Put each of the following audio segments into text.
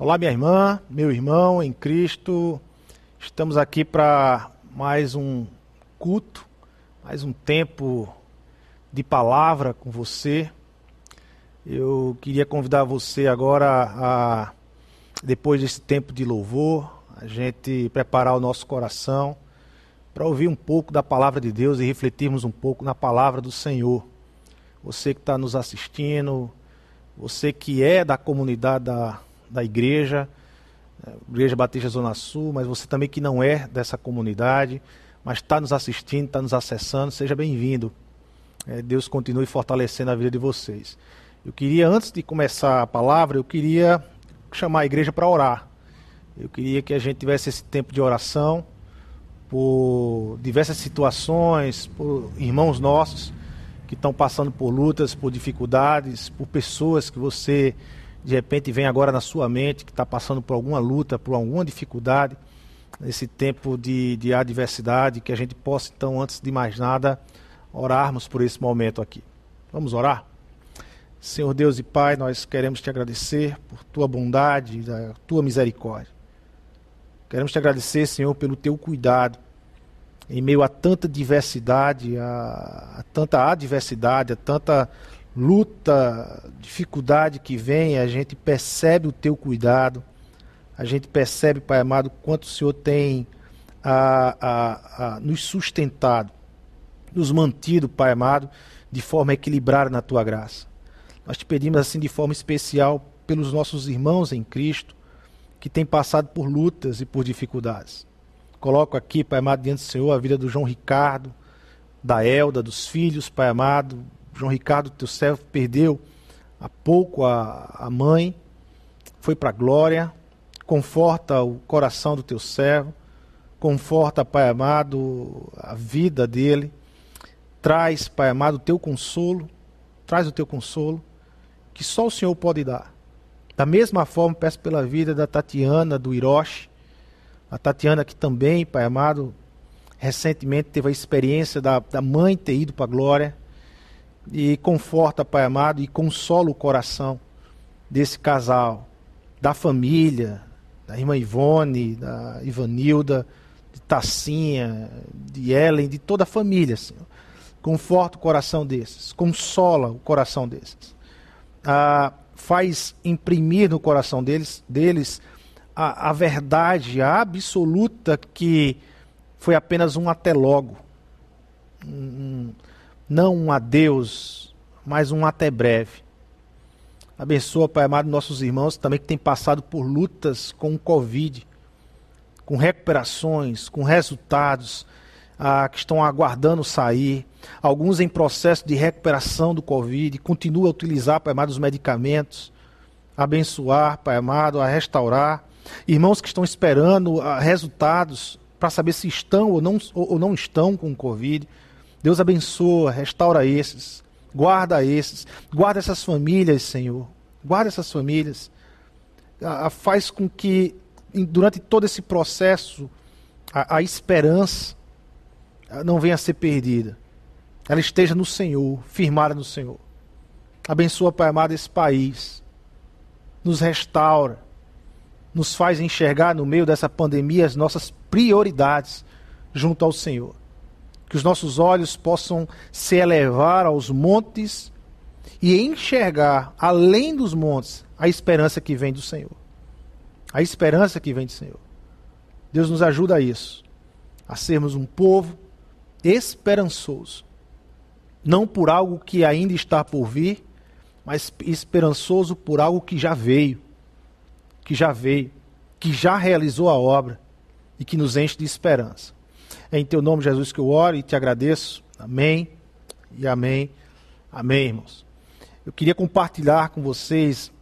Olá, minha irmã, meu irmão em Cristo. Estamos aqui para mais um culto, mais um tempo de palavra com você. Eu queria convidar você agora a, depois desse tempo de louvor, a gente preparar o nosso coração para ouvir um pouco da palavra de Deus e refletirmos um pouco na palavra do Senhor. Você que está nos assistindo, você que é da comunidade da da igreja, né, Igreja Batista Zona Sul, mas você também que não é dessa comunidade, mas está nos assistindo, está nos acessando, seja bem-vindo. É, Deus continue fortalecendo a vida de vocês. Eu queria, antes de começar a palavra, eu queria chamar a igreja para orar. Eu queria que a gente tivesse esse tempo de oração por diversas situações, por irmãos nossos que estão passando por lutas, por dificuldades, por pessoas que você de repente vem agora na sua mente que está passando por alguma luta, por alguma dificuldade, nesse tempo de, de adversidade, que a gente possa, então, antes de mais nada, orarmos por esse momento aqui. Vamos orar? Senhor Deus e Pai, nós queremos te agradecer por tua bondade, a tua misericórdia. Queremos te agradecer, Senhor, pelo teu cuidado em meio a tanta diversidade, a, a tanta adversidade, a tanta luta, dificuldade que vem, a gente percebe o teu cuidado, a gente percebe, Pai amado, quanto o Senhor tem a, a, a nos sustentado, nos mantido, Pai amado, de forma equilibrada na tua graça. Nós te pedimos assim de forma especial pelos nossos irmãos em Cristo que têm passado por lutas e por dificuldades. Coloco aqui, Pai amado, diante do Senhor a vida do João Ricardo, da Elda, dos filhos, Pai amado, João Ricardo, teu servo, perdeu há pouco a, a mãe, foi para a glória. Conforta o coração do teu servo, conforta, Pai amado, a vida dele. Traz, Pai amado, o teu consolo, traz o teu consolo, que só o Senhor pode dar. Da mesma forma, peço pela vida da Tatiana, do Hiroshi, a Tatiana que também, Pai amado, recentemente teve a experiência da, da mãe ter ido para a glória e conforta, Pai amado, e consola o coração desse casal, da família, da irmã Ivone, da Ivanilda, de Tassinha, de Ellen, de toda a família, Senhor. Conforta o coração desses, consola o coração desses. Ah, faz imprimir no coração deles, deles a, a verdade absoluta que foi apenas um até logo. Um, não um adeus, mas um até breve. Abençoa, Pai amado, nossos irmãos também que têm passado por lutas com o Covid, com recuperações, com resultados, ah, que estão aguardando sair. Alguns em processo de recuperação do Covid, continua a utilizar, Pai amado, os medicamentos. Abençoar, Pai amado, a restaurar. Irmãos que estão esperando ah, resultados para saber se estão ou não, ou não estão com o Covid. Deus abençoa, restaura esses, guarda esses, guarda essas famílias, Senhor. Guarda essas famílias. faz com que, durante todo esse processo, a, a esperança não venha a ser perdida. Ela esteja no Senhor, firmada no Senhor. Abençoa, Pai amado, esse país. Nos restaura. Nos faz enxergar no meio dessa pandemia as nossas prioridades junto ao Senhor que os nossos olhos possam se elevar aos montes e enxergar além dos montes a esperança que vem do Senhor. A esperança que vem do Senhor. Deus nos ajuda a isso, a sermos um povo esperançoso, não por algo que ainda está por vir, mas esperançoso por algo que já veio, que já veio, que já realizou a obra e que nos enche de esperança. É em teu nome, Jesus, que eu oro e te agradeço. Amém e amém. Amém, irmãos. Eu queria compartilhar com vocês,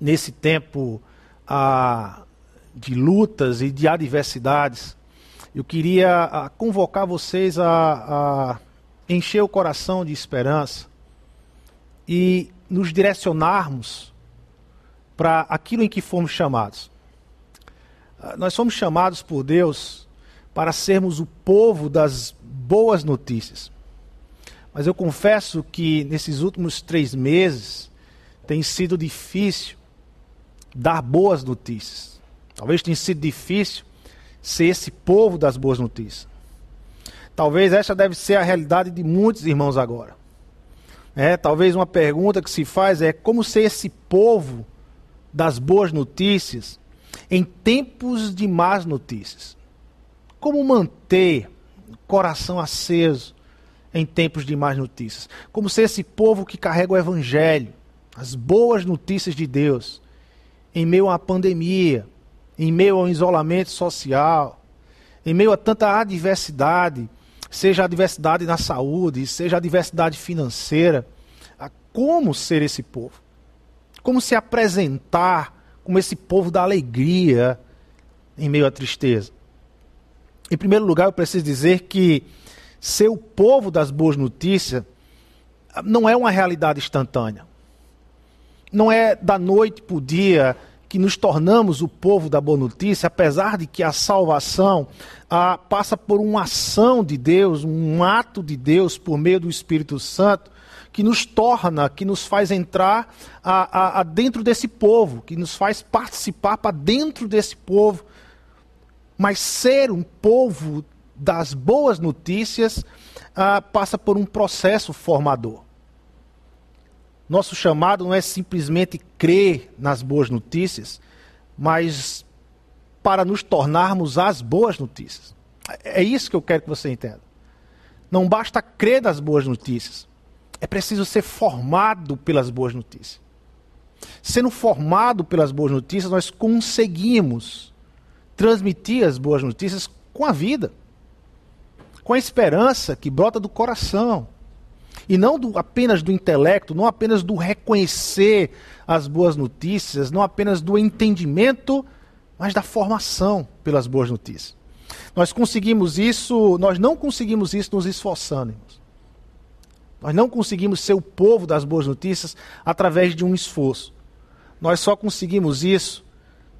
nesse tempo de lutas e de adversidades, eu queria convocar vocês a, a encher o coração de esperança e nos direcionarmos para aquilo em que fomos chamados. Ah, nós somos chamados por Deus para sermos o povo das boas notícias. Mas eu confesso que nesses últimos três meses tem sido difícil dar boas notícias. Talvez tenha sido difícil ser esse povo das boas notícias. Talvez essa deve ser a realidade de muitos irmãos agora. É, talvez uma pergunta que se faz é como ser esse povo das boas notícias em tempos de más notícias. Como manter o coração aceso em tempos de más notícias? Como ser esse povo que carrega o evangelho, as boas notícias de Deus, em meio uma pandemia, em meio ao isolamento social, em meio a tanta adversidade, seja a adversidade na saúde, seja a adversidade financeira, como ser esse povo? Como se apresentar como esse povo da alegria em meio à tristeza? Em primeiro lugar, eu preciso dizer que ser o povo das boas notícias não é uma realidade instantânea. Não é da noite para o dia que nos tornamos o povo da boa notícia, apesar de que a salvação ah, passa por uma ação de Deus, um ato de Deus por meio do Espírito Santo, que nos torna, que nos faz entrar a, a, a dentro desse povo, que nos faz participar para dentro desse povo. Mas ser um povo das boas notícias ah, passa por um processo formador. Nosso chamado não é simplesmente crer nas boas notícias, mas para nos tornarmos as boas notícias. É isso que eu quero que você entenda. Não basta crer nas boas notícias, é preciso ser formado pelas boas notícias. Sendo formado pelas boas notícias, nós conseguimos transmitir as boas notícias com a vida, com a esperança que brota do coração, e não do, apenas do intelecto, não apenas do reconhecer as boas notícias, não apenas do entendimento, mas da formação pelas boas notícias. Nós conseguimos isso, nós não conseguimos isso nos esforçando. Irmãos. Nós não conseguimos ser o povo das boas notícias através de um esforço. Nós só conseguimos isso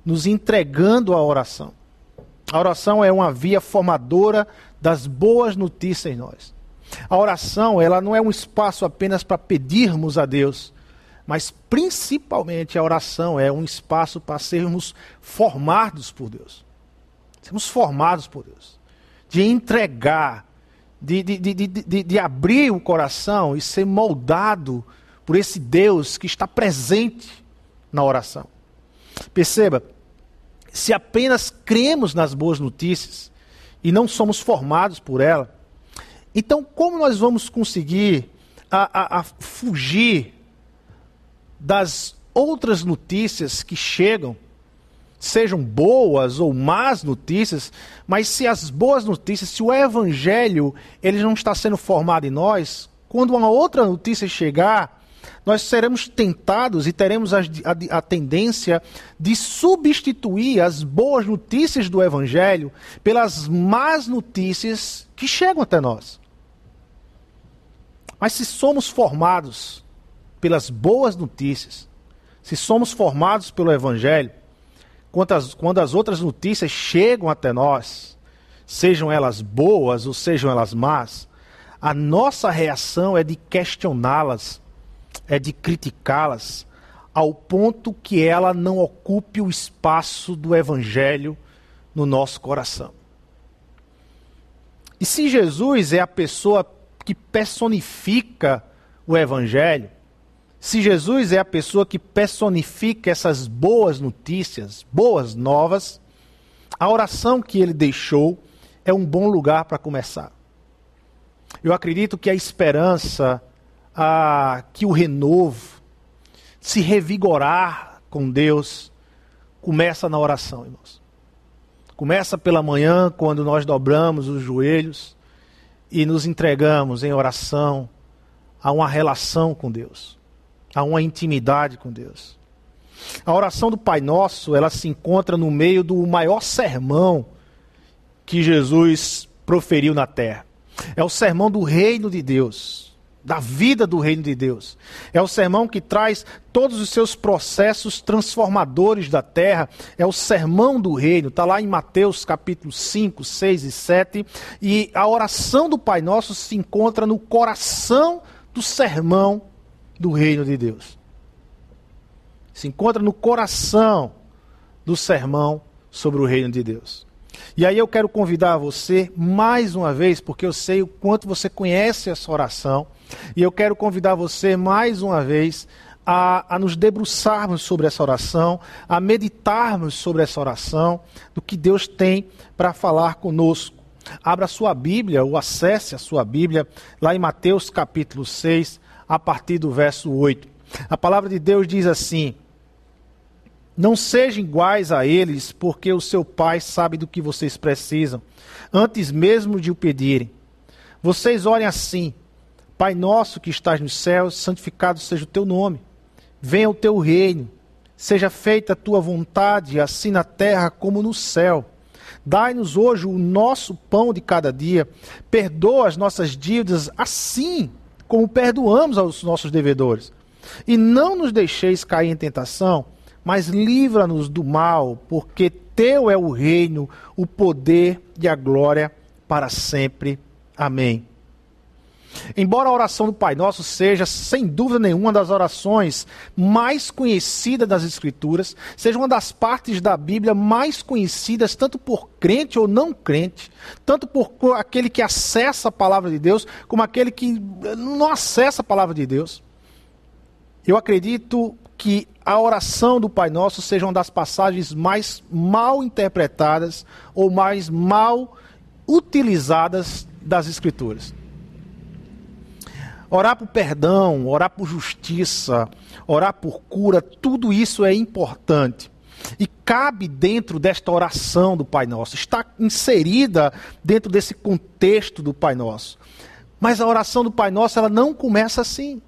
nos entregando à oração. A oração é uma via formadora das boas notícias em nós. A oração, ela não é um espaço apenas para pedirmos a Deus, mas principalmente a oração é um espaço para sermos formados por Deus. Sermos formados por Deus. De entregar, de, de, de, de, de abrir o coração e ser moldado por esse Deus que está presente na oração. Perceba, se apenas cremos nas boas notícias e não somos formados por ela, então, como nós vamos conseguir a, a, a fugir das outras notícias que chegam, sejam boas ou más notícias, mas se as boas notícias, se o evangelho ele não está sendo formado em nós, quando uma outra notícia chegar, nós seremos tentados e teremos a, a, a, tendência de substituir as boas notícias do Evangelho pelas más notícias que chegam até nós. Mas se somos formados pelas boas notícias, se somos formados pelo Evangelho, quando as, quando as outras notícias chegam até nós, sejam elas boas ou sejam elas más, a nossa reação é de questioná-las, é de criticá-las, ao ponto que ela não ocupe o espaço do Evangelho no nosso coração. E se Jesus é a pessoa que personifica o Evangelho, se Jesus é a pessoa que personifica essas boas notícias, boas novas, a oração que ele deixou é um bom lugar para começar. Eu acredito que a esperança, a, que o renovo, se revigorar com Deus, começa na oração, irmãos. Começa pela manhã, quando nós dobramos os joelhos e nos entregamos em oração a uma relação com Deus, a uma intimidade com Deus. A oração do Pai Nosso, ela se encontra no meio do maior sermão que Jesus proferiu na terra. É o sermão do reino de Deus da vida do reino de Deus. É o sermão que traz todos os seus processos transformadores da terra. É o sermão do reino. Está lá em Mateus capítulo 5, 6 e 7. E a oração do Pai Nosso se encontra no coração do sermão do reino de Deus. Se encontra no coração do sermão sobre o reino de Deus. E aí eu quero convidar você mais uma vez, porque eu sei o quanto você conhece essa oração, e eu quero convidar você mais uma vez a, a, nos debruçarmos sobre essa oração, a meditarmos sobre essa oração, do que Deus tem para falar conosco. Abra a sua Bíblia ou acesse a sua Bíblia lá em Mateus capítulo 6, a partir do verso 8. A palavra de Deus diz assim: Não sejam iguais a eles, porque o seu Pai sabe do que vocês precisam, antes mesmo de o pedirem. Vocês orem assim: Pai nosso que estás nos céus, santificado seja o teu nome. Venha o teu reino. Seja feita a tua vontade, assim na terra como no céu. Dai-nos hoje o nosso pão de cada dia. Perdoa as nossas dívidas, assim como perdoamos aos nossos devedores. E não nos deixeis cair em tentação, mas livra-nos do mal, porque teu é o reino, o poder e a glória para sempre. Amém. Embora a oração do Pai Nosso seja, sem dúvida nenhuma, das orações mais conhecidas das Escrituras, seja uma das partes da Bíblia mais conhecidas, tanto por crente ou não crente, tanto por aquele que acessa a palavra de Deus, como aquele que não acessa a palavra de Deus. Eu acredito que a oração do Pai Nosso seja uma das passagens mais mal interpretadas ou mais mal utilizadas das Escrituras. Orar por perdão, orar por justiça, orar por cura, tudo isso é importante. E cabe dentro desta oração do Pai Nosso, está inserida dentro desse contexto do Pai Nosso. Mas a oração do Pai Nosso, ela não começa assim.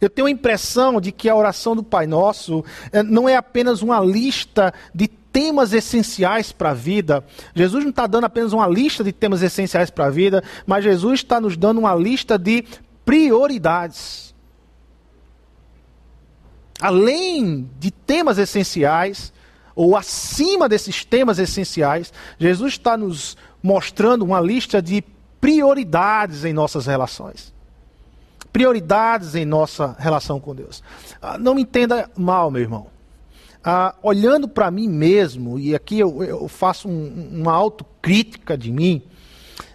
Eu tenho a impressão de que a oração do Pai Nosso eh, não é apenas uma lista de temas essenciais para a vida. Jesus não está dando apenas uma lista de temas essenciais para a vida, mas Jesus está nos dando uma lista de prioridades. Além de temas essenciais, ou acima desses temas essenciais, Jesus está nos mostrando uma lista de prioridades em nossas relações. Prioridades em nossa relação com Deus. Ah, não me entenda mal, meu irmão ah, olhando para mim mesmo, e aqui eu, eu faço um, uma autocrítica de mim,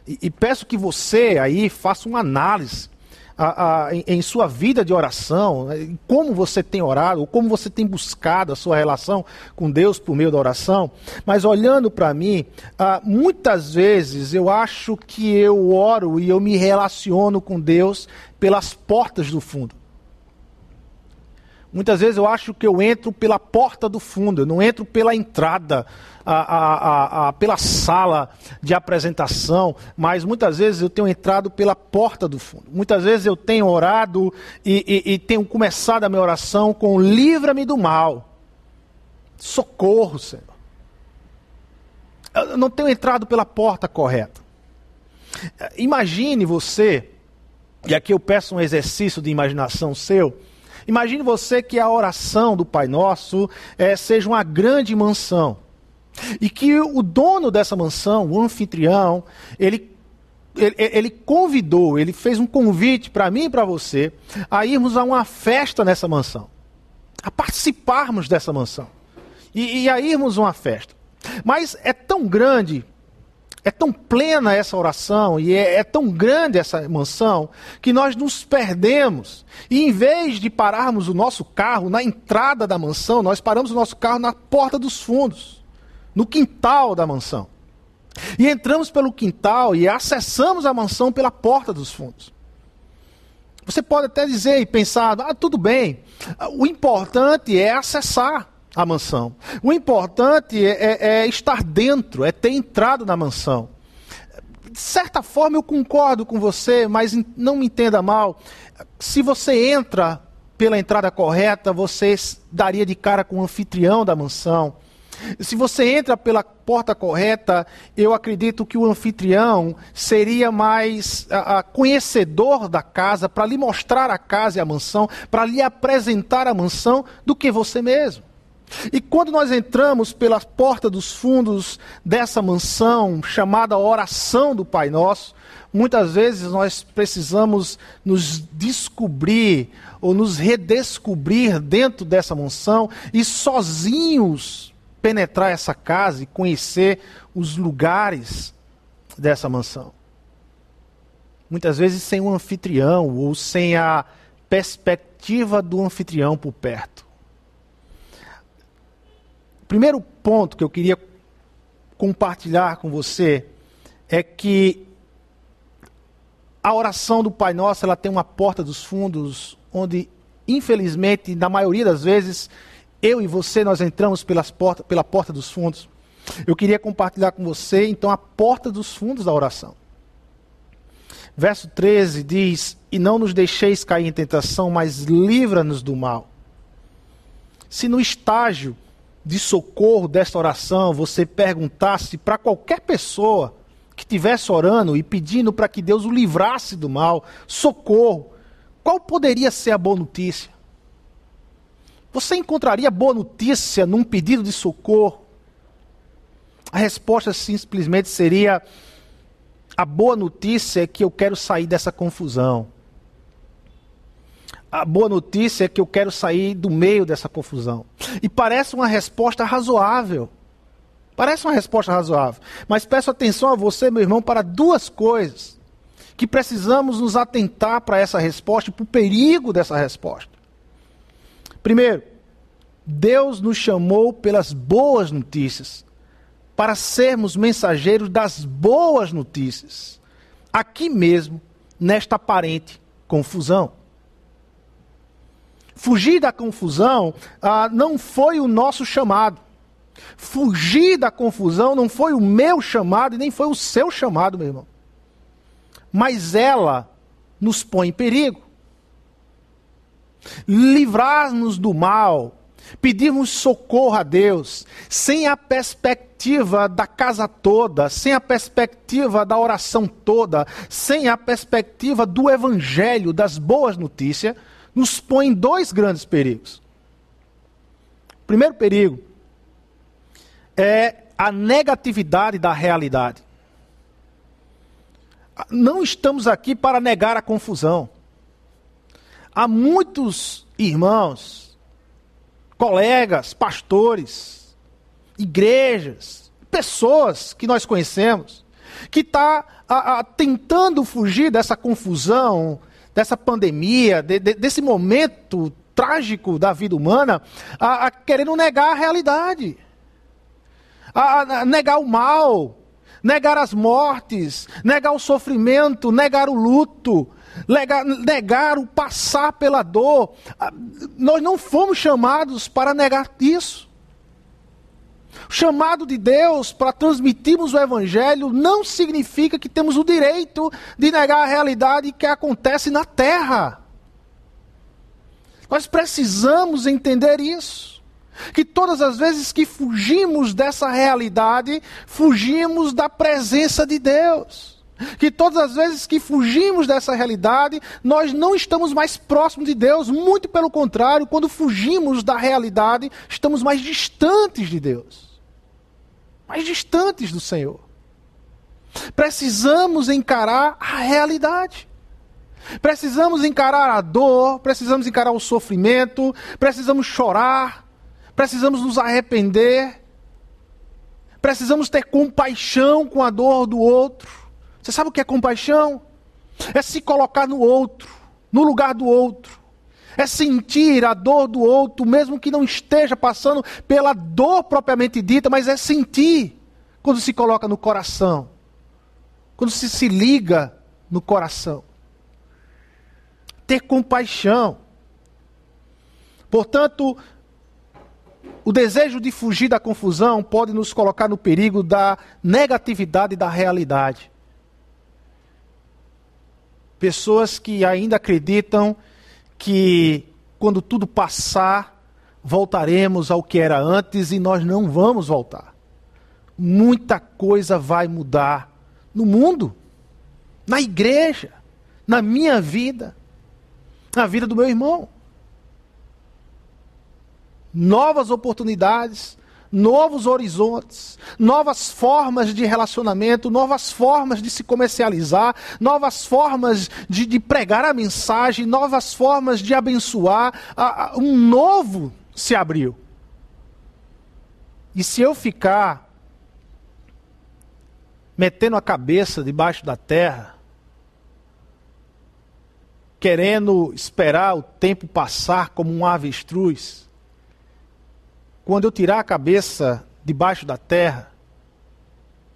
e, e, peço que você aí faça uma análise ah, ah, em, em, sua vida de oração, né, como você tem orado, ou como você tem buscado a sua relação com Deus por meio da oração, mas olhando para mim, ah, muitas vezes eu acho que eu oro e eu me relaciono com Deus pelas portas do fundo. Muitas vezes eu acho que eu entro pela porta do fundo, eu não entro pela entrada, a, a, a, pela sala de apresentação, mas muitas vezes eu tenho entrado pela porta do fundo. Muitas vezes eu tenho orado e, e, e tenho começado a minha oração com livra-me do mal. Socorro, Senhor. Eu não tenho entrado pela porta correta. Imagine você, e aqui eu peço um exercício de imaginação seu Imagine você que a oração do Pai Nosso é, seja uma grande mansão. E que o dono dessa mansão, o anfitrião, ele, ele, ele convidou, ele fez um convite para mim e para você a irmos a uma festa nessa mansão. A participarmos dessa mansão. E, e a irmos a uma festa. Mas é tão grande é tão plena essa oração e é, é, tão grande essa mansão que nós nos perdemos. E em vez de pararmos o nosso carro na entrada da mansão, nós paramos o nosso carro na porta dos fundos, no quintal da mansão. E entramos pelo quintal e acessamos a mansão pela porta dos fundos. Você pode até dizer e pensar: ah, tudo bem, o importante é acessar a mansão. O importante é, é, é estar dentro, é ter entrado na mansão. De certa forma eu concordo com você, mas não me entenda mal. Se você entra pela entrada correta, você daria de cara com o anfitrião da mansão. Se você entra pela porta correta, eu acredito que o anfitrião seria mais a, a, conhecedor da casa, para lhe mostrar a casa e a mansão, para lhe apresentar a mansão, do que você mesmo. E quando nós entramos pela porta dos fundos dessa mansão, chamada oração do Pai Nosso, muitas vezes nós precisamos nos descobrir ou nos redescobrir dentro dessa mansão e sozinhos penetrar essa casa e conhecer os lugares dessa mansão. Muitas vezes sem um anfitrião ou sem a perspectiva do anfitrião por perto. Primeiro ponto que eu queria compartilhar com você é que a oração do Pai Nosso ela tem uma porta dos fundos onde, infelizmente, na maioria das vezes, eu e você nós entramos pelas porta, pela porta dos fundos. Eu queria compartilhar com você, então, a porta dos fundos da oração. Verso 13 diz: E não nos deixeis cair em tentação, mas livra-nos do mal. Se no estágio de socorro desta oração você perguntasse para qualquer pessoa que estivesse orando e pedindo para que Deus o livrasse do mal, socorro, qual poderia ser a boa notícia? Você encontraria boa notícia num pedido de socorro? A resposta simplesmente seria: a boa notícia é que eu quero sair dessa confusão. A boa notícia é que eu quero sair do meio dessa confusão. E parece uma resposta razoável. Parece uma resposta razoável. Mas peço atenção a você, meu irmão, para duas coisas que precisamos nos atentar para essa resposta e para o perigo dessa resposta. Primeiro, Deus nos chamou pelas boas notícias para sermos mensageiros das boas notícias, aqui mesmo, nesta aparente confusão. Fugir da confusão ah, não foi o nosso chamado. Fugir da confusão não foi o meu chamado e nem foi o seu chamado, meu irmão. Mas ela nos põe em perigo. Livrar-nos do mal pedirmos socorro a Deus, sem a perspectiva da casa toda, sem a perspectiva da oração toda, sem a perspectiva do evangelho, das boas notícias, nos põe em dois grandes perigos. O primeiro perigo é a negatividade da realidade. Não estamos aqui para negar a confusão. Há muitos irmãos colegas, pastores, igrejas, pessoas que nós conhecemos, que está tentando fugir dessa confusão, dessa pandemia, de, de, desse momento trágico da vida humana, a, a querendo negar a realidade, a, a negar o mal, negar as mortes, negar o sofrimento, negar o luto, negar, negar o passar pela dor. Nós não fomos chamados para negar isso. O chamado de Deus para transmitirmos o Evangelho não significa que temos o direito de negar a realidade que acontece na terra. Nós precisamos entender isso. Que todas as vezes que fugimos dessa realidade, fugimos da presença de Deus que todas as vezes que fugimos dessa realidade, nós não estamos mais próximos de Deus, muito pelo contrário, quando fugimos da realidade, estamos mais distantes de Deus, mais distantes do Senhor. Precisamos encarar a realidade. Precisamos encarar a dor, precisamos encarar o sofrimento, precisamos chorar, precisamos nos arrepender, precisamos ter compaixão com a dor do outro você sabe o que é compaixão? É se colocar no outro, no lugar do outro. É sentir a dor do outro, mesmo que não esteja passando pela dor propriamente dita, mas é sentir quando se coloca no coração, quando se se liga no coração. Ter compaixão. Portanto, o desejo de fugir da confusão pode nos colocar no perigo da negatividade da realidade. Pessoas que ainda acreditam que quando tudo passar, voltaremos ao que era antes e nós não vamos voltar. Muita coisa vai mudar no mundo, na igreja, na minha vida, na vida do meu irmão. novas oportunidades, novos horizontes, novas formas de relacionamento, novas formas de se comercializar, novas formas de, de pregar a mensagem, novas formas de abençoar. Um novo se abriu. E se eu ficar metendo a cabeça debaixo da terra, querendo esperar o tempo passar como um avestruz, quando eu tirar a cabeça debaixo da terra,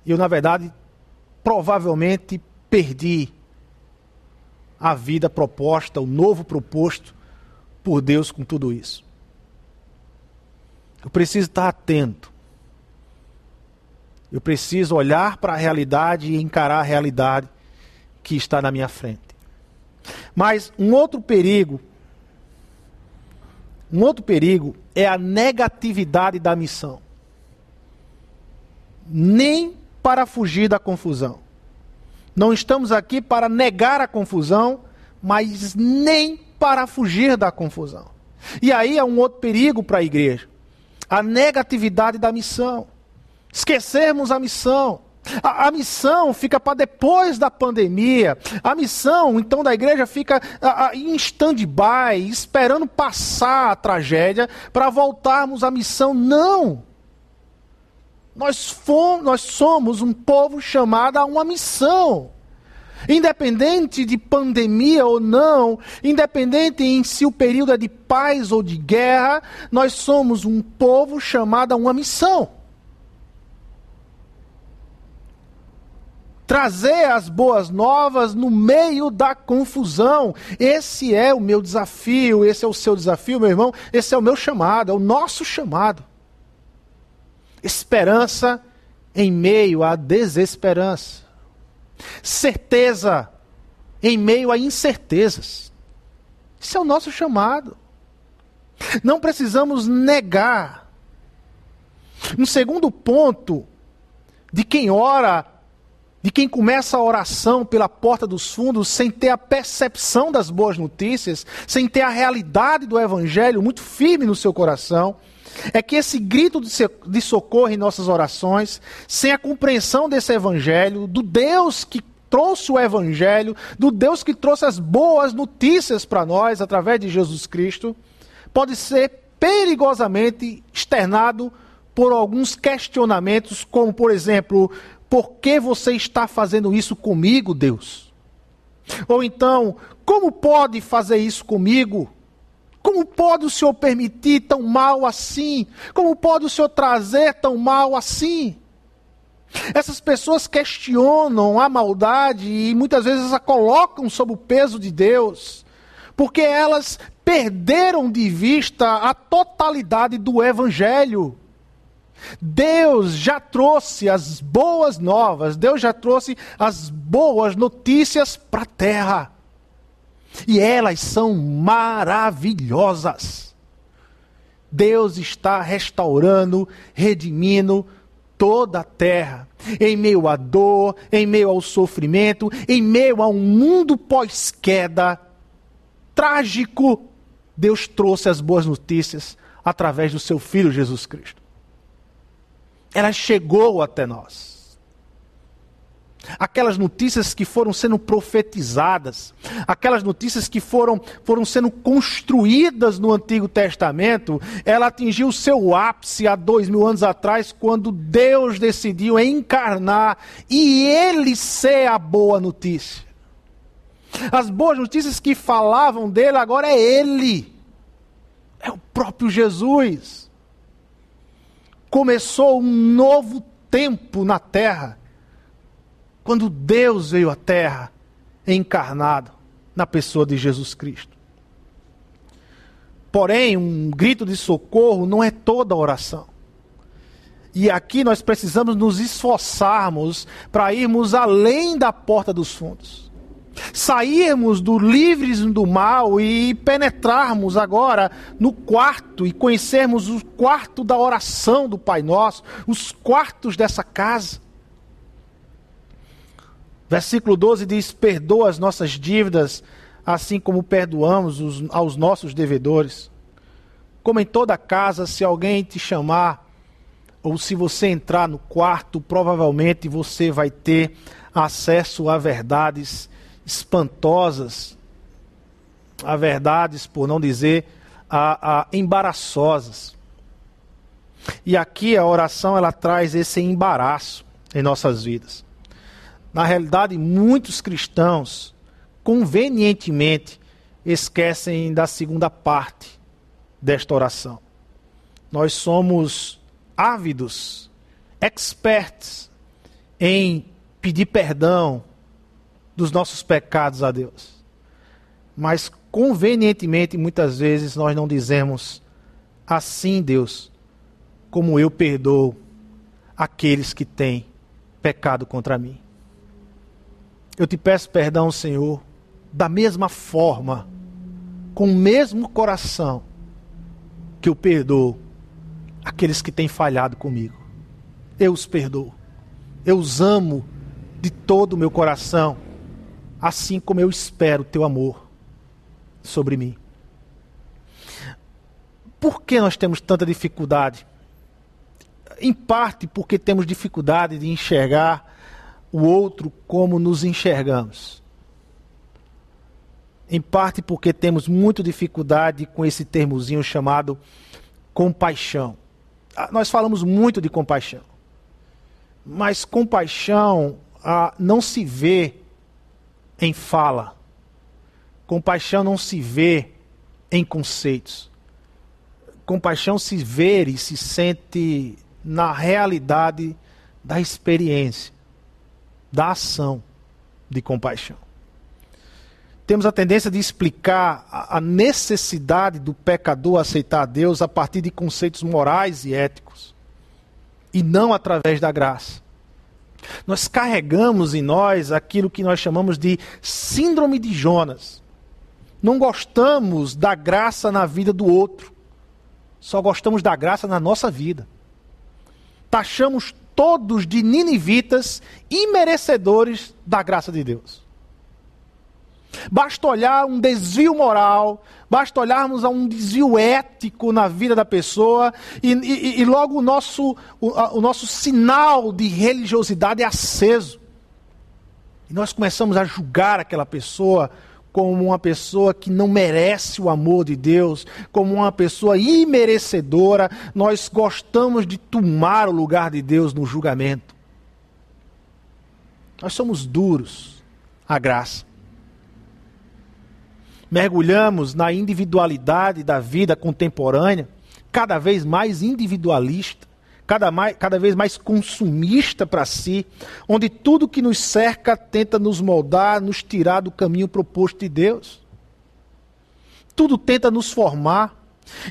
eu, na verdade, provavelmente perdi a vida proposta, o novo proposto por Deus com tudo isso. Eu preciso estar atento. Eu preciso olhar para a realidade e encarar a realidade que está na minha frente. Mas um outro perigo, um outro perigo é a negatividade da missão. Nem para fugir da confusão. Não estamos aqui para negar a confusão, mas nem para fugir da confusão. E aí é um outro perigo para a igreja a negatividade da missão. Esquecermos a missão. A, a missão fica para depois da pandemia. A missão, então, da igreja fica a, a, em stand-by, esperando passar a tragédia para voltarmos à missão. Não! Nós, fomos, nós somos um povo chamado a uma missão. Independente de pandemia ou não, independente em se o período é de paz ou de guerra, nós somos um povo chamado a uma missão. Trazer as boas novas no meio da confusão. Esse é o meu desafio, esse é o seu desafio, meu irmão, esse é o meu chamado, é o nosso chamado. Esperança em meio à desesperança certeza em meio a incertezas. Isso é o nosso chamado. Não precisamos negar. Um segundo ponto de quem ora, de quem começa a oração pela porta dos fundos sem ter a percepção das boas notícias, sem ter a realidade do evangelho muito firme no seu coração, é que esse grito de socorro em nossas orações, sem a compreensão desse evangelho, do Deus que trouxe o evangelho, do Deus que trouxe as boas notícias para nós através de Jesus Cristo, pode ser perigosamente externado por alguns questionamentos, como por exemplo, por que você está fazendo isso comigo, Deus? Ou então, como pode fazer isso comigo? Como pode o Senhor permitir tão mal assim? Como pode o Senhor trazer tão mal assim? Essas pessoas questionam a maldade e muitas vezes a colocam sob o peso de Deus, porque elas perderam de vista a totalidade do Evangelho. Deus já trouxe as boas novas, Deus já trouxe as boas notícias para a terra. E elas são maravilhosas. Deus está restaurando, redimindo toda a terra, em meio à dor, em meio ao sofrimento, em meio a um mundo pós-queda trágico. Deus trouxe as boas notícias através do seu Filho Jesus Cristo. Ela chegou até nós aquelas notícias que foram sendo profetizadas, aquelas notícias que foram, foram sendo construídas no Antigo Testamento, ela atingiu seu ápice há dois mil anos atrás, quando Deus decidiu encarnar e Ele ser a boa notícia. As boas notícias que falavam dele agora é Ele, é o próprio Jesus. Começou um novo tempo na terra quando Deus veio à terra encarnado na pessoa de Jesus Cristo. Porém, um grito de socorro não é toda oração. E aqui nós precisamos nos esforçarmos para irmos além da porta dos fundos. Sairmos do livres do mal e penetrarmos agora no quarto e conhecermos o quarto da oração do Pai Nosso, os quartos dessa casa. Versículo 12 diz: Perdoa as nossas dívidas, assim como perdoamos os, aos nossos devedores. Como em toda casa, se alguém te chamar, ou se você entrar no quarto, provavelmente você vai ter acesso a verdades espantosas, a verdades, por não dizer, a, a embaraçosas. E aqui a oração ela traz esse embaraço em nossas vidas. Na realidade, muitos cristãos convenientemente esquecem da segunda parte desta oração. Nós somos ávidos, experts em pedir perdão dos nossos pecados a Deus. Mas convenientemente, muitas vezes, nós não dizemos assim, Deus, como eu perdoo aqueles que têm pecado contra mim. Eu te peço perdão, Senhor, da mesma forma, com o mesmo coração que eu perdoo aqueles que têm falhado comigo. Eu os perdoo. Eu os amo de todo o meu coração, assim como eu espero o teu amor sobre mim. Por que nós temos tanta dificuldade? Em parte porque temos dificuldade de enxergar o outro como nos enxergamos. Em parte porque temos muita dificuldade com esse termozinho chamado compaixão. Ah, nós falamos muito de compaixão. Mas compaixão ah, não se vê em fala. Compaixão não se vê em conceitos. Compaixão se vê e se sente na realidade da experiência, da ação de compaixão. Temos a tendência de explicar a necessidade do pecador aceitar a Deus a partir de conceitos morais e éticos, e não através da graça. Nós carregamos em nós aquilo que nós chamamos de síndrome de Jonas. Não gostamos da graça na vida do outro, só gostamos da graça na nossa vida. Taxamos todos de ninivitas imerecedores da graça de Deus. Basta olhar um desvio moral, basta olharmos a um desvio ético na vida da pessoa e, e, e logo o nosso, o, o nosso sinal de religiosidade é aceso. E nós começamos a julgar aquela pessoa como uma pessoa que não merece o amor de Deus, como uma pessoa imerecedora. Nós gostamos de tomar o lugar de Deus no julgamento. Nós somos duros à graça mergulhamos na individualidade da vida contemporânea, cada vez mais individualista, cada, mais, cada vez mais consumista para si, onde tudo que nos cerca tenta nos moldar, nos tirar do caminho proposto de Deus. Tudo tenta nos formar.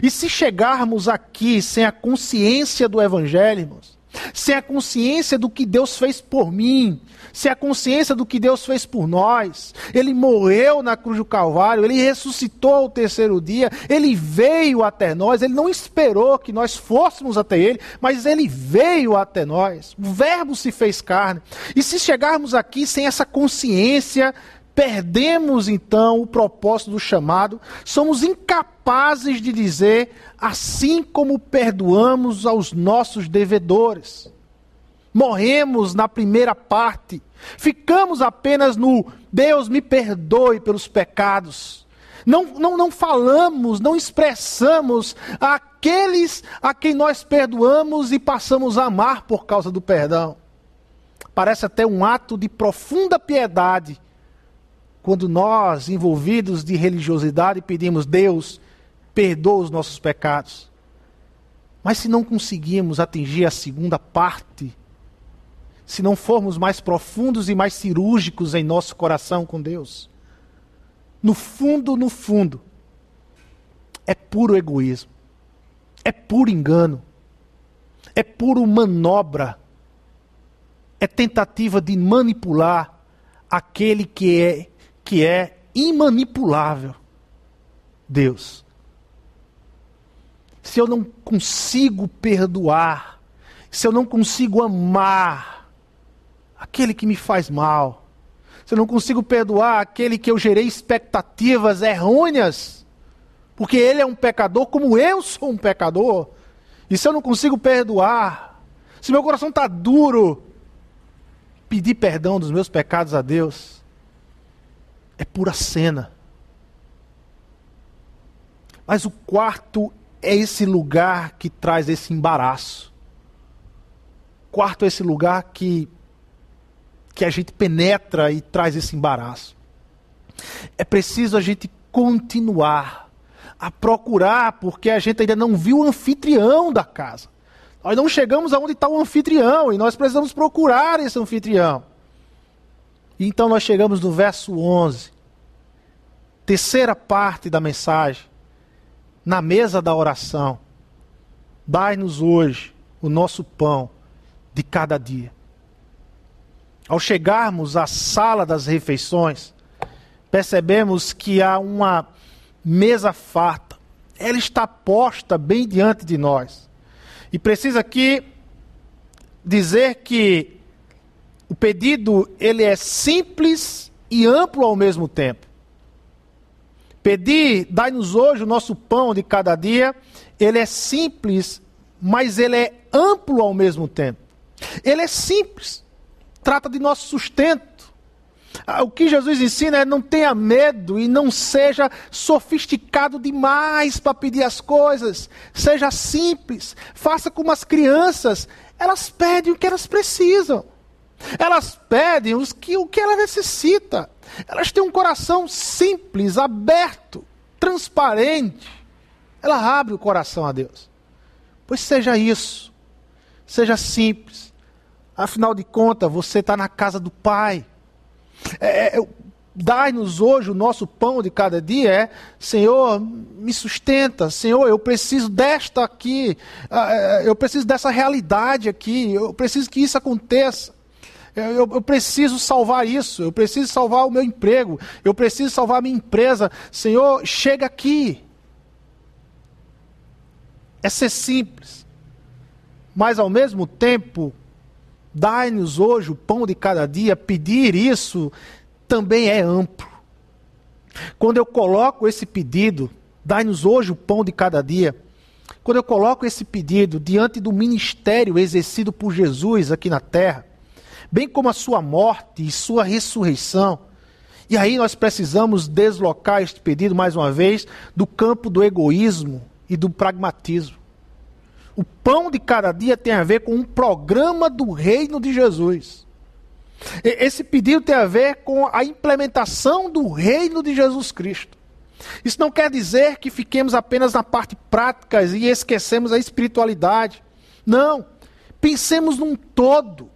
E se chegarmos aqui sem a consciência do Evangelho, irmãos, sem a consciência do que Deus fez por mim, sem a consciência do que Deus fez por nós. Ele morreu na cruz do Calvário, ele ressuscitou ao terceiro dia, ele veio até nós, ele não esperou que nós fôssemos até ele, mas ele veio até nós. O Verbo se fez carne. E se chegarmos aqui sem essa consciência, perdemos então o propósito do chamado, somos incapazes de dizer assim como perdoamos aos nossos devedores. Morremos na primeira parte, ficamos apenas no Deus me perdoe pelos pecados. Não, não, não falamos, não expressamos aqueles a quem nós perdoamos e passamos a amar por causa do perdão. Parece até um ato de profunda piedade quando nós, envolvidos de religiosidade, pedimos, Deus, perdoa os nossos pecados. Mas se não conseguirmos atingir a segunda parte, se não formos mais profundos e mais cirúrgicos em nosso coração com Deus, no fundo, no fundo, é puro egoísmo, é puro engano, é puro manobra, é tentativa de manipular aquele que é que é imanipulável. Deus. Se eu não consigo perdoar, se eu não consigo amar aquele que me faz mal, se eu não consigo perdoar aquele que eu gerei expectativas errôneas porque ele é um pecador como eu sou um pecador, e se eu não consigo perdoar, se meu coração está duro, pedir perdão dos meus pecados a Deus é pura cena. Mas o quarto é esse lugar que traz esse embaraço. Quarto é esse lugar que que a gente penetra e traz esse embaraço. É preciso a gente continuar a procurar, porque a gente ainda não viu o anfitrião da casa. Nós não chegamos aonde está o anfitrião e nós precisamos procurar esse anfitrião. Então nós chegamos no verso 11, terceira parte da mensagem, na mesa da oração. Dai-nos hoje o nosso pão de cada dia. Ao chegarmos à sala das refeições, percebemos que há uma mesa farta. Ela está posta bem diante de nós. E precisa aqui dizer que o pedido ele é simples e amplo ao mesmo tempo. Pedir, dai-nos hoje o nosso pão de cada dia, ele é simples, mas ele é amplo ao mesmo tempo. Ele é simples, trata de nosso sustento. Ah, o que Jesus ensina é não tenha medo e não seja sofisticado demais para pedir as coisas. Seja simples, faça como as crianças, elas pedem o que elas precisam. Elas pedem os que, o que ela necessita. Elas têm um coração simples, aberto, transparente. Ela abre o coração a Deus. Pois seja isso. Seja simples Afinal de contas, você está na casa do Pai. É, é, Dai-nos hoje o nosso pão de cada dia. É, Senhor, me sustenta. Senhor, eu preciso desta aqui. Ah, é, eu preciso dessa realidade aqui. Eu preciso que isso aconteça. Eu, eu, preciso salvar isso, eu preciso salvar o meu emprego, eu preciso salvar a minha empresa. Senhor, chega aqui. É ser simples, mas ao mesmo tempo Dai-nos hoje o pão de cada dia, pedir isso também é amplo. Quando eu coloco esse pedido, dai-nos hoje o pão de cada dia, quando eu coloco esse pedido diante do ministério exercido por Jesus aqui na terra, bem como a sua morte e sua ressurreição, e aí nós precisamos deslocar este pedido mais uma vez do campo do egoísmo e do pragmatismo. O pão de cada dia tem a ver com um programa do reino de Jesus. Esse pedido tem a ver com a implementação do reino de Jesus Cristo. Isso não quer dizer que fiquemos apenas na parte prática e esquecemos a espiritualidade. Não. Pensemos num todo.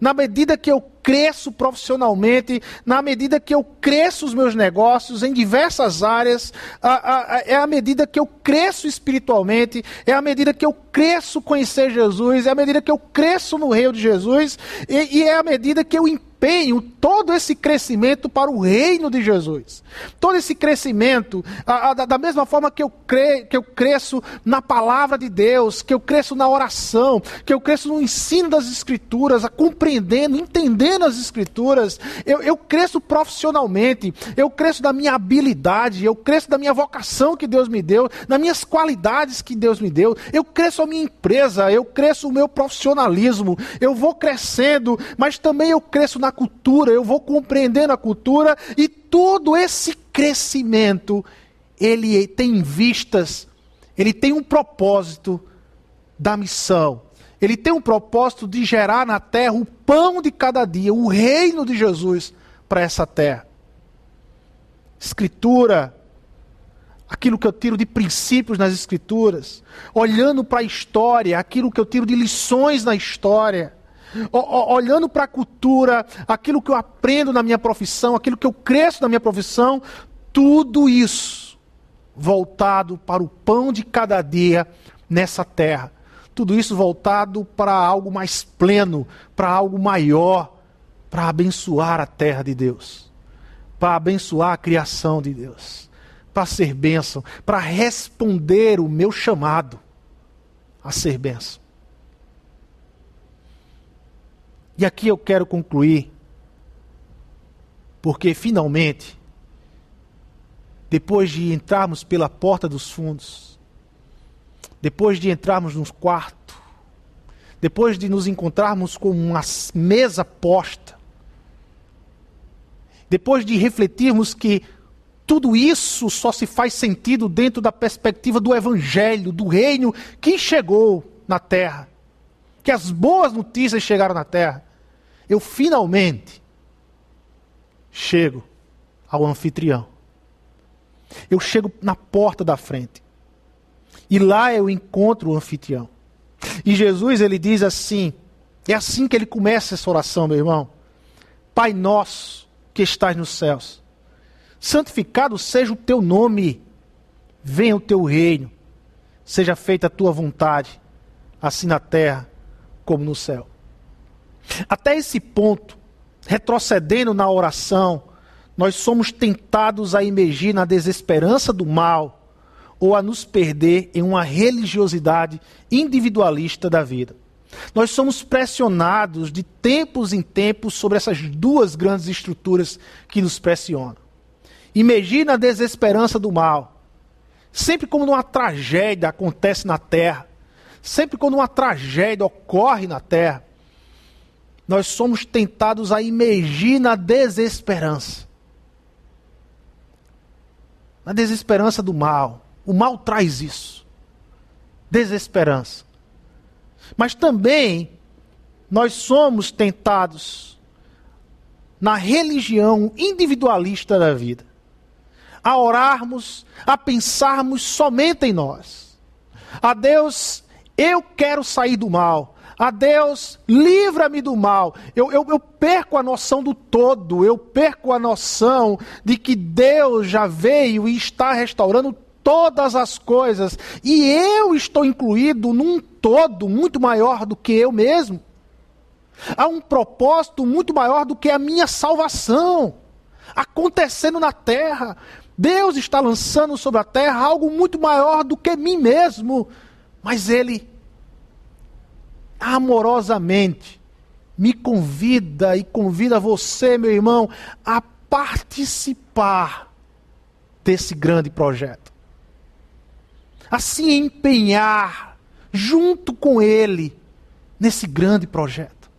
Na medida que eu cresço profissionalmente, na medida que eu cresço os meus negócios em diversas áreas, a, a, é a medida que eu cresço espiritualmente, é a medida que eu cresço conhecer Jesus, é a medida que eu cresço no reino de Jesus, e, e é a medida que eu empenho todo esse crescimento para o reino de Jesus. Todo esse crescimento, a, a, da mesma forma que eu, cre, que eu cresço na palavra de Deus, que eu cresço na oração, que eu cresço no ensino das Escrituras, a compreendendo, entendendo as Escrituras, eu, eu cresço profissionalmente, eu cresço da minha habilidade, eu cresço da minha vocação que Deus me deu, das minhas qualidades que Deus me deu, eu cresço a minha empresa, eu cresço o meu profissionalismo, eu vou crescendo, mas também eu cresço na cultura, eu vou compreendendo a cultura e todo esse crescimento ele tem vistas, ele tem um propósito da missão. Ele tem um propósito de gerar na terra o pão de cada dia, o reino de Jesus para essa terra. Escritura, aquilo que eu tiro de princípios nas Escrituras, olhando para a história, aquilo que eu tiro de lições na história olhando para a cultura, aquilo que eu aprendo na minha profissão, aquilo que eu cresço na minha profissão, tudo isso voltado para o pão de cada dia nessa terra. Tudo isso voltado para algo mais pleno, para algo maior, para abençoar a terra de Deus, para abençoar a criação de Deus, para ser bênção, para responder o meu chamado a ser bênção. E aqui eu quero concluir, porque finalmente depois de entrarmos pela porta dos fundos, depois de entrarmos no quarto, depois de nos encontrarmos com uma mesa posta, depois de refletirmos que tudo isso só se faz sentido dentro da perspectiva do Evangelho, do reino que chegou na terra, que as boas notícias chegaram na terra, eu finalmente chego ao anfitrião. Eu chego na porta da frente. E lá eu encontro o anfitrião. E Jesus ele diz assim: é assim que ele começa essa oração, meu irmão. Pai nosso que estás nos céus, santificado seja o teu nome, venha o teu reino, seja feita a tua vontade, assim na terra como no céu. Até esse ponto, retrocedendo na oração, nós somos tentados a emergir na desesperança do mal ou a nos perder em uma religiosidade individualista da vida. Nós somos pressionados de tempos em tempos sobre essas duas grandes estruturas que nos pressionam. Imergir na desesperança do mal. Sempre quando uma tragédia acontece na terra, sempre quando uma tragédia ocorre na terra, nós somos tentados a imergir na desesperança. Na desesperança do mal. O mal traz isso. Desesperança. Mas também nós somos tentados na religião individualista da vida a orarmos, a pensarmos somente em nós. A Deus, eu quero sair do mal. A Deus, livra-me do mal. Eu, eu, eu, perco a noção do todo, eu perco a noção de que Deus já veio e está restaurando todas as coisas, e eu estou incluído num todo muito maior do que eu mesmo. Há um propósito muito maior do que a minha salvação acontecendo na terra. Deus está lançando sobre a terra algo muito maior do que mim mesmo, mas Ele amorosamente me convida e convida você, meu irmão, a participar desse grande projeto a se empenhar junto com Ele nesse grande projeto.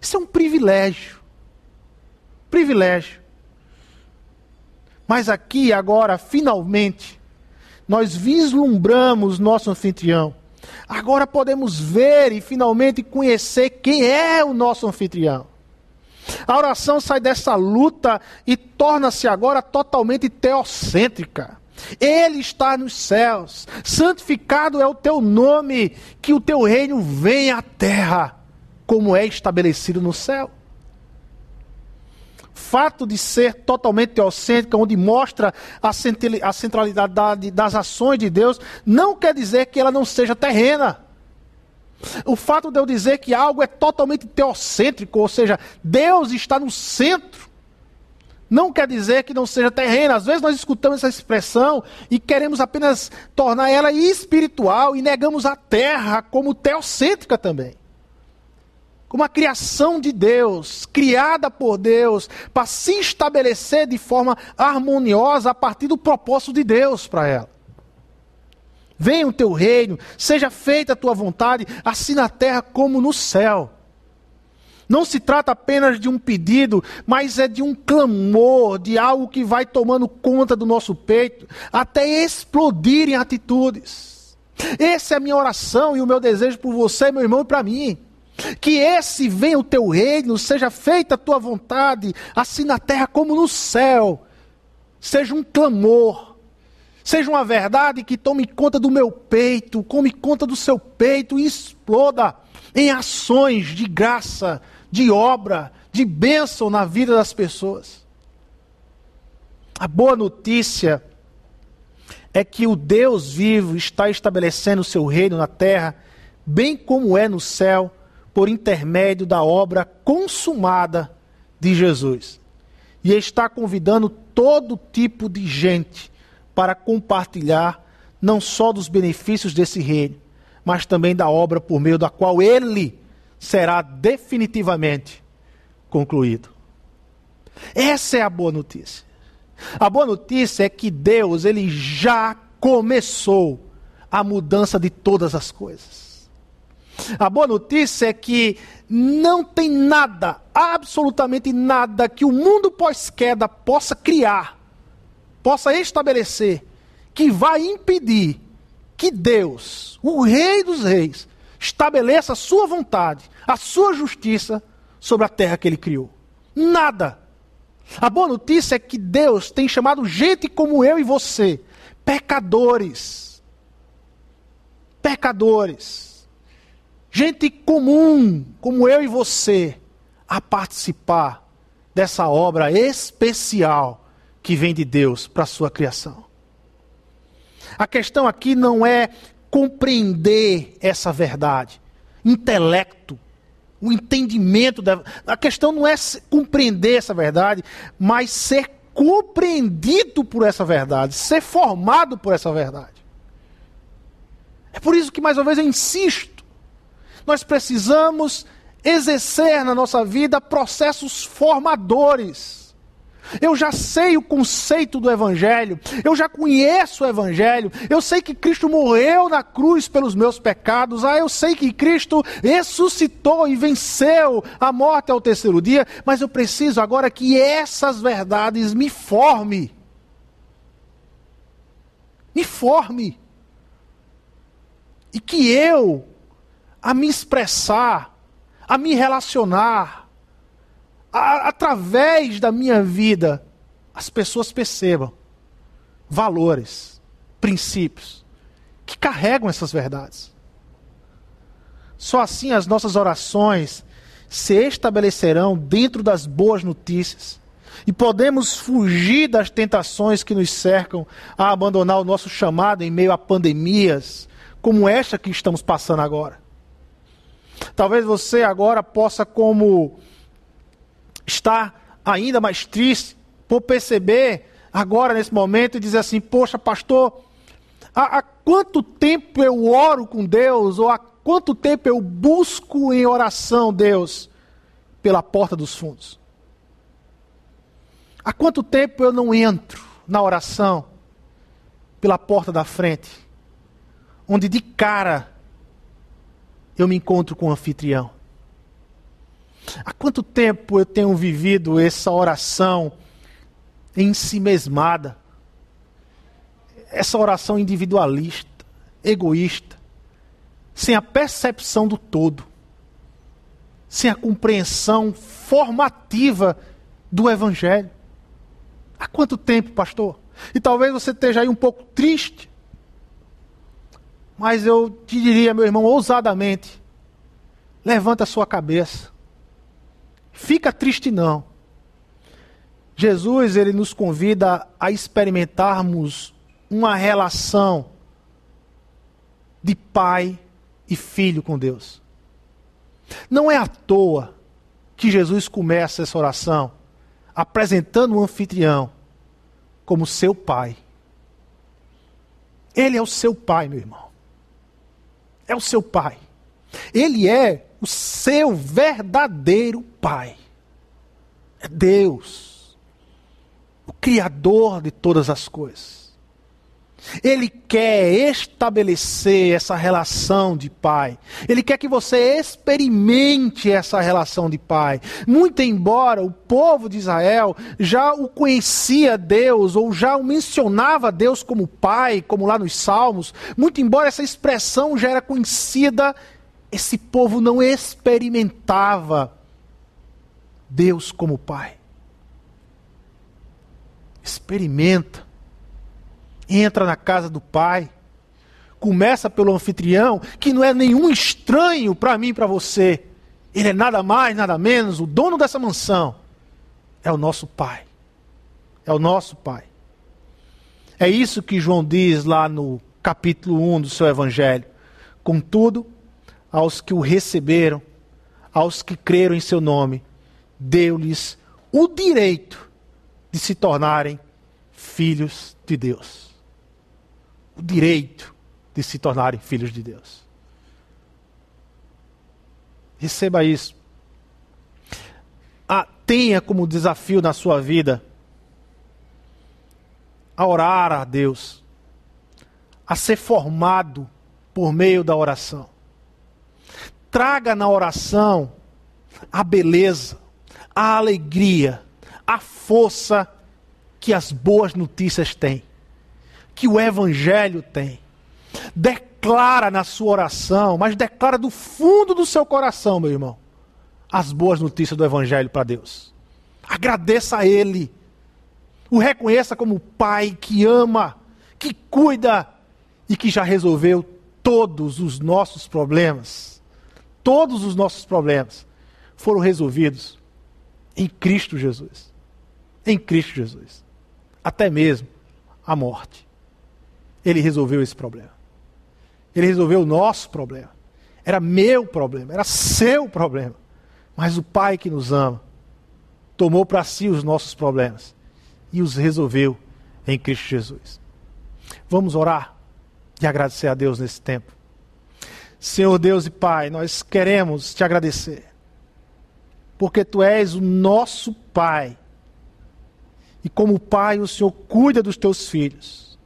Isso é um privilégio. Privilégio. Mas aqui, agora, finalmente, nós vislumbramos nosso anfitrião. Agora podemos ver e finalmente conhecer quem é o nosso anfitrião. A oração sai dessa luta e torna-se agora totalmente teocêntrica. Ele está nos céus, santificado é o teu nome, que o teu reino venha à terra, como é estabelecido no céu. Fato de ser totalmente teocêntrica, onde mostra a centralidade das ações de Deus, não quer dizer que ela não seja terrena. O fato de eu dizer que algo é totalmente teocêntrico, ou seja, Deus está no centro, não quer dizer que não seja terreno. Às vezes nós escutamos essa expressão e queremos apenas tornar ela espiritual e negamos a terra como teocêntrica também. Como a criação de Deus, criada por Deus, para se estabelecer de forma harmoniosa a partir do propósito de Deus para ela. Venha o teu reino, seja feita a tua vontade, assim na terra como no céu. Não se trata apenas de um pedido, mas é de um clamor, de algo que vai tomando conta do nosso peito, até explodir em atitudes. Essa é a minha oração e o meu desejo por você, meu irmão, e para mim. Que esse venha o teu reino, seja feita a tua vontade, assim na terra como no céu. Seja um clamor, seja uma verdade que tome conta do meu peito, tome conta do seu peito e exploda em ações de graça, de obra, de bênção na vida das pessoas. A boa notícia é que o Deus vivo está estabelecendo o seu reino na terra, bem como é no céu, por intermédio da obra consumada de Jesus. E está convidando todo tipo de gente para compartilhar não só dos benefícios desse reino, mas também da obra por meio da qual ele será definitivamente concluído. Essa é a boa notícia. A boa notícia é que Deus, ele já começou a mudança de todas as coisas. A boa notícia é que não tem nada, absolutamente nada, que o mundo pós-queda possa criar, possa estabelecer, que vai impedir que Deus, o Rei dos Reis, estabeleça a sua vontade, a sua justiça sobre a terra que ele criou. Nada. A boa notícia é que Deus tem chamado gente como eu e você, pecadores. Pecadores. Gente comum, como eu e você, a participar dessa obra especial que vem de Deus para a sua criação. A questão aqui não é compreender essa verdade, intelecto, o entendimento da. A questão não é compreender essa verdade, mas ser compreendido por essa verdade, ser formado por essa verdade. É por isso que, mais uma vez, eu insisto. Nós precisamos exercer na nossa vida processos formadores eu já sei o conceito do Evangelho, eu já conheço o Evangelho, eu sei que Cristo morreu na cruz pelos meus pecados, ah, eu sei que Cristo ressuscitou e venceu a morte ao terceiro dia, mas eu preciso agora que essas verdades me forme. Me forme. E que eu, a me expressar, a me relacionar, a, através da minha vida, as pessoas percebam valores, princípios que carregam essas verdades. Só assim as nossas orações se estabelecerão dentro das boas notícias e podemos fugir das tentações que nos cercam a abandonar o nosso chamado em meio a pandemias como esta que estamos passando agora. Talvez você agora possa, como está ainda mais triste por perceber agora nesse momento e dizer assim: Poxa, pastor, há, há quanto tempo eu oro com Deus, ou há quanto tempo eu busco em oração Deus pela porta dos fundos? Há quanto tempo eu não entro na oração pela porta da frente, onde de cara eu me encontro com o anfitrião? Há quanto tempo eu tenho vivido essa oração em si mesmada? Essa oração individualista, egoísta, sem a percepção do todo, sem a compreensão formativa do Evangelho. Há quanto tempo, pastor? E talvez você esteja aí um pouco triste, mas eu te diria, meu irmão, ousadamente, levanta a sua cabeça Fica triste não. Jesus ele nos convida a experimentarmos uma relação de pai e filho com Deus. Não é à toa que Jesus começa essa oração apresentando o anfitrião como seu pai. Ele é o seu pai, meu irmão. É o seu pai. Ele é o seu verdadeiro Pai. É Deus, o Criador de todas as coisas. Ele quer estabelecer essa relação de pai. Ele quer que você experimente essa relação de pai. Muito embora o povo de Israel já o conhecia Deus ou já o mencionava Deus como pai, como lá nos Salmos, muito embora essa expressão já era conhecida esse povo não experimentava Deus como Pai. Experimenta. Entra na casa do Pai. Começa pelo anfitrião, que não é nenhum estranho para mim e para você. Ele é nada mais, nada menos, o dono dessa mansão. É o nosso Pai. É o nosso Pai. É isso que João diz lá no capítulo 1 do seu Evangelho. Contudo, aos que o receberam, aos que creram em seu nome, deu-lhes o direito de se tornarem filhos de Deus. O direito de se tornarem filhos de Deus. Receba isso. Ah, tenha como desafio na sua vida a orar a Deus, a ser formado por meio da oração. Traga na oração a beleza, a alegria, a força que as boas notícias têm, que o Evangelho tem. Declara na sua oração, mas declara do fundo do seu coração, meu irmão, as boas notícias do Evangelho para Deus. Agradeça a Ele. O reconheça como Pai que ama, que cuida e que já resolveu todos os nossos problemas. Todos os nossos problemas foram resolvidos em Cristo Jesus. Em Cristo Jesus. Até mesmo a morte. Ele resolveu esse problema. Ele resolveu o nosso problema. Era meu problema, era seu problema. Mas o Pai que nos ama tomou para si os nossos problemas e os resolveu em Cristo Jesus. Vamos orar e agradecer a Deus nesse tempo. Senhor Deus e Pai, nós queremos te agradecer porque tu és o nosso Pai. E como Pai, o Senhor cuida dos teus filhos.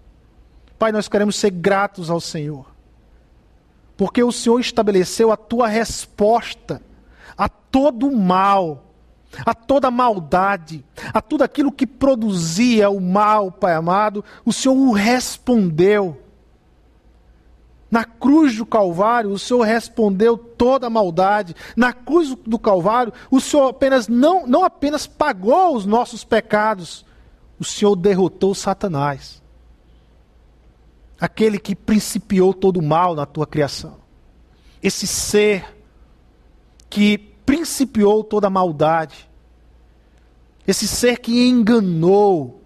Pai, nós queremos ser gratos ao Senhor, porque o Senhor estabeleceu a tua resposta a todo o mal, a toda maldade, a tudo aquilo que produzia o mal, Pai amado, o Senhor o respondeu. Na cruz do Calvário, o Senhor respondeu toda a maldade. Na cruz do Calvário, o Senhor apenas não, não apenas pagou os nossos pecados, o Senhor derrotou Satanás. Aquele que principiou todo o mal na tua criação. Esse ser que principiou toda a maldade. Esse ser que enganou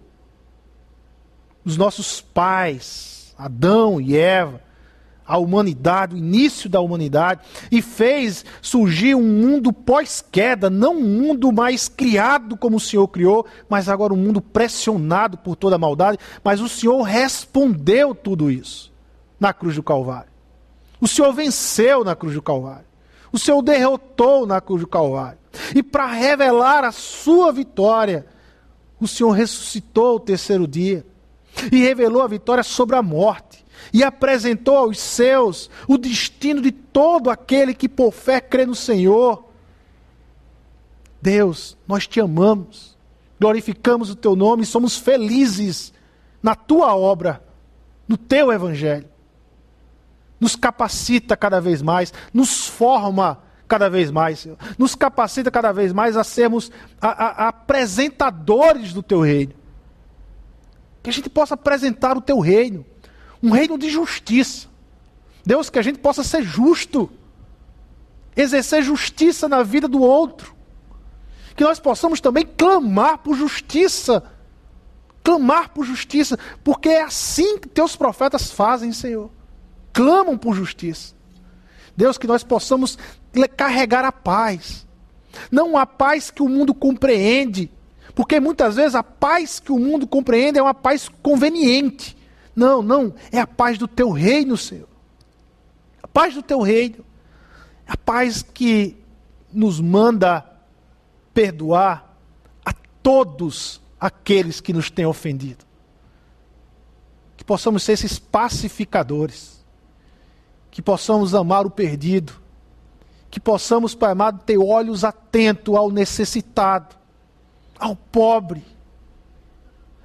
os nossos pais, Adão e Eva a humanidade, o início da humanidade, e fez surgir um mundo pós-queda, não um mundo mais criado como o Senhor criou, mas agora um mundo pressionado por toda a maldade. Mas o Senhor respondeu tudo isso na cruz do Calvário. O Senhor venceu na cruz do Calvário. O Senhor derrotou na cruz do Calvário. E para revelar a sua vitória, o Senhor ressuscitou o terceiro dia e revelou a vitória sobre a morte e apresentou aos seus o destino de todo aquele que por fé crê no Senhor. Deus, nós te amamos, glorificamos o teu nome e somos felizes na tua obra, no teu evangelho. Nos capacita cada vez mais, nos forma cada vez mais, Senhor. Nos capacita cada vez mais a sermos a, a, apresentadores do teu reino. Que a gente possa apresentar o teu reino um reino de justiça. Deus, que a gente possa ser justo, exercer justiça na vida do outro. Que nós possamos também clamar por justiça. Clamar por justiça, porque é assim que teus profetas fazem, Senhor. Clamam por justiça. Deus, que nós possamos carregar a paz. Não a paz que o mundo compreende, porque muitas vezes a paz que o mundo compreende é uma paz conveniente. Não, não, é a paz do teu reino, Senhor. A paz do teu reino. A paz que nos manda perdoar a todos aqueles que nos têm ofendido. Que possamos ser esses pacificadores. Que possamos amar o perdido. Que possamos, Pai amado, ter olhos atentos ao necessitado, ao pobre,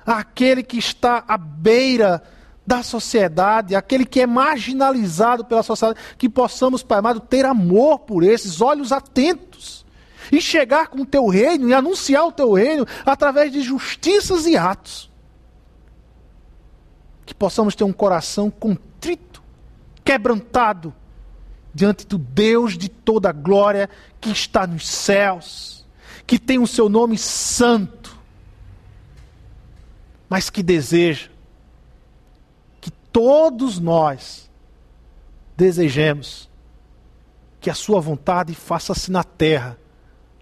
àquele que está à beira da sociedade, aquele que é marginalizado pela sociedade, que possamos, Pai amado, ter amor por esses, olhos atentos, e chegar com o teu reino e anunciar o teu reino através de justiças e atos. Que possamos ter um coração contrito, quebrantado, diante do Deus de toda glória que está nos céus, que tem o seu nome santo, mas que deseja todos nós desejemos que a Sua vontade faça-se na terra,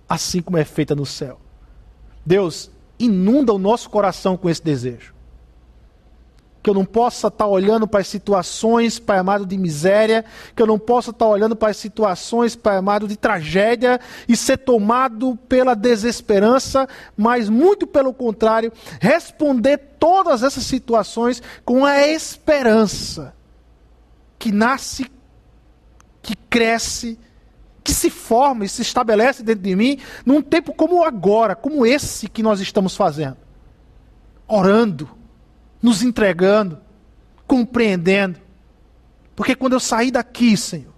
assim como é feita no céu. Deus, inunda o nosso coração com esse desejo. Que eu não possa estar olhando para as situações, Pai amado, de miséria, que eu não possa estar olhando para as situações, Pai amado, de tragédia e ser tomado pela desesperança, mas muito pelo contrário, responder todas essas situações com a esperança que nasce, que cresce, que se forma e se estabelece dentro de mim num tempo como agora, como esse que nós estamos fazendo. Orando nos entregando, compreendendo. Porque quando eu sair daqui, Senhor,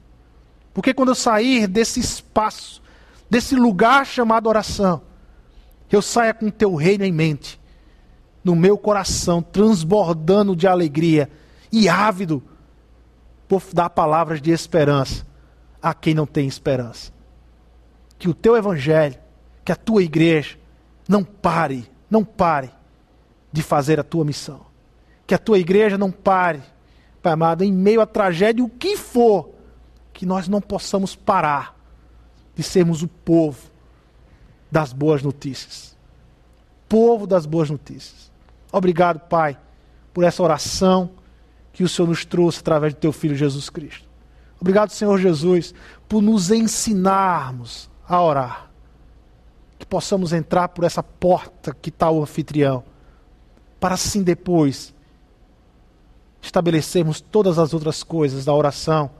porque quando eu sair desse espaço, desse lugar chamado oração, eu saia com o teu reino em mente, no meu coração, transbordando de alegria e ávido por dar palavras de esperança a quem não tem esperança. Que o teu evangelho, que a tua igreja não pare, não pare de fazer a tua missão que a tua igreja não pare, Pai amado, em meio à tragédia, o que for, que nós não possamos parar de sermos o povo das boas notícias. Povo das boas notícias. Obrigado, Pai, por essa oração que o Senhor nos trouxe através do teu Filho Jesus Cristo. Obrigado, Senhor Jesus, por nos ensinarmos a orar. Que possamos entrar por essa porta que está o anfitrião, para assim depois estabelecermos todas as outras coisas da oração,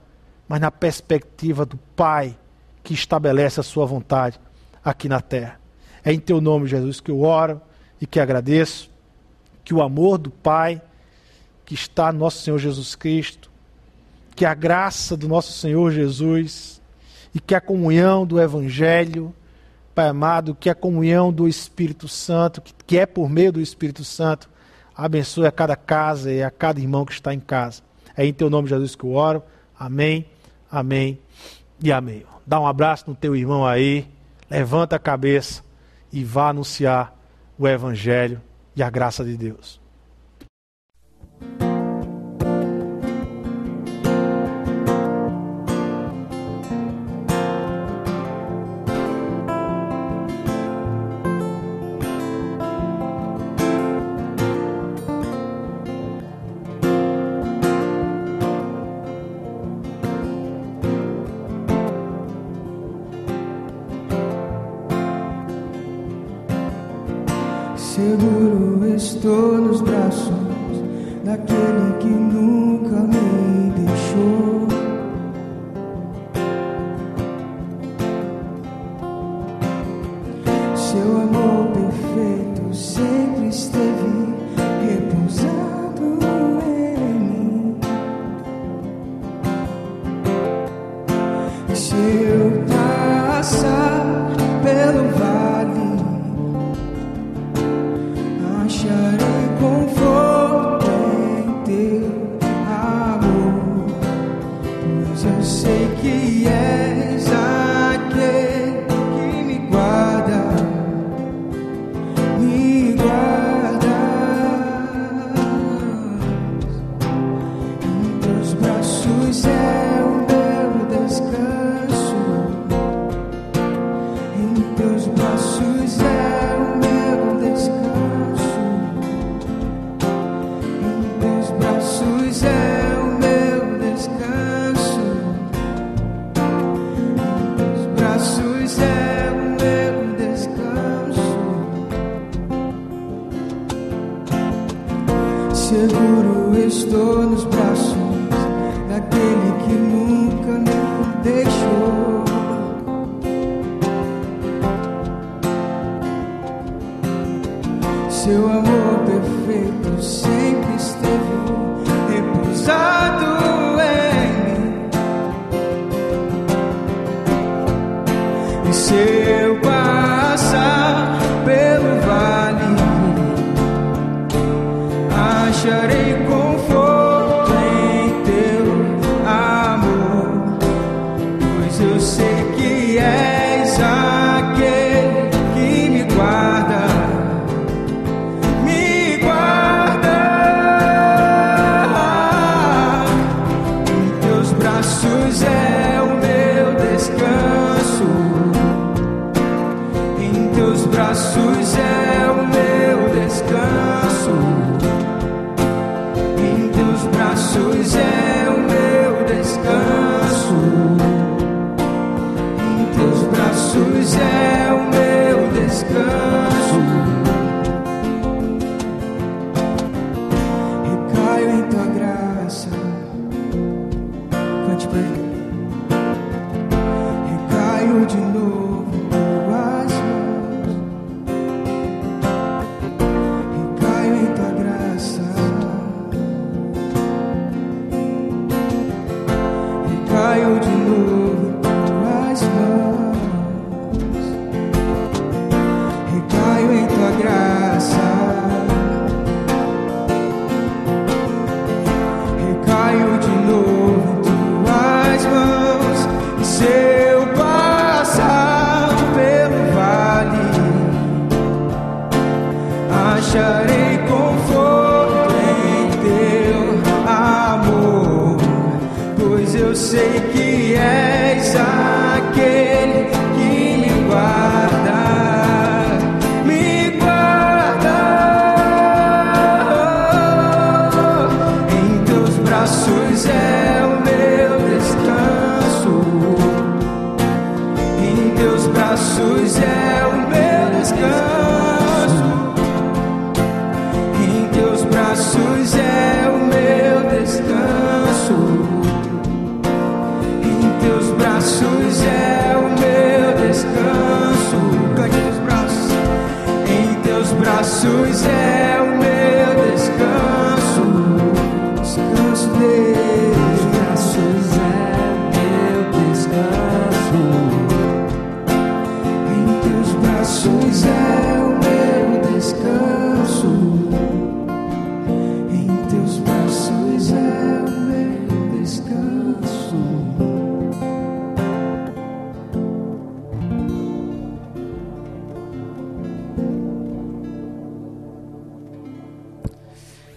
mas na perspectiva do Pai que estabelece a sua vontade aqui na terra. É em teu nome, Jesus, que eu oro e que agradeço que o amor do Pai que está no nosso Senhor Jesus Cristo, que a graça do nosso Senhor Jesus e que a comunhão do Evangelho, Pai amado, que a comunhão do Espírito Santo, que é por meio do Espírito Santo, Abençoe a cada casa e a cada irmão que está em casa. É em teu nome, Jesus, que eu oro. Amém, amém e amém. Dá um abraço no teu irmão aí, levanta a cabeça e vá anunciar o Evangelho e a graça de Deus.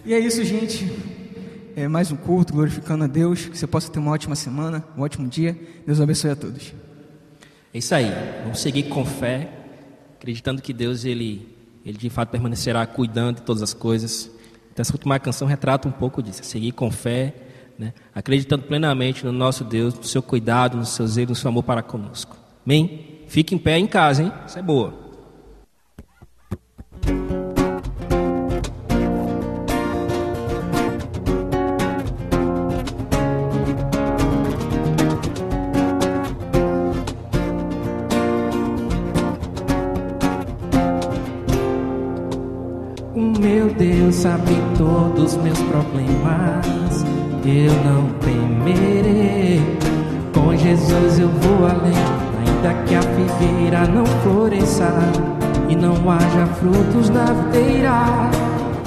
E é isso, gente. É mais um culto, glorificando a Deus. Que você possa ter uma ótima semana, um ótimo dia. Deus abençoe a todos. É isso aí. Vamos seguir com fé, acreditando que Deus, Ele, Ele de fato permanecerá cuidando de todas as coisas. Então, essa última canção retrata um pouco disso. Seguir com fé, né? acreditando plenamente no nosso Deus, no seu cuidado, no seu zelo, no seu amor para conosco. Amém? Fique em pé em casa, hein? Isso é boa. Sabe todos meus problemas. Eu não temerei. Com Jesus eu vou além, ainda que a figueira não floresça e não haja frutos na videira.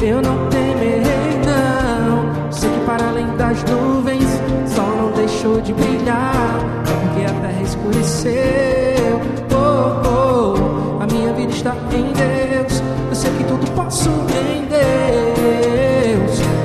Eu não temerei, não. Sei que para além das nuvens, sol não deixou de brilhar, porque a terra escureceu. Oh, oh, a minha vida está em Deus. Sei que tudo posso em Deus.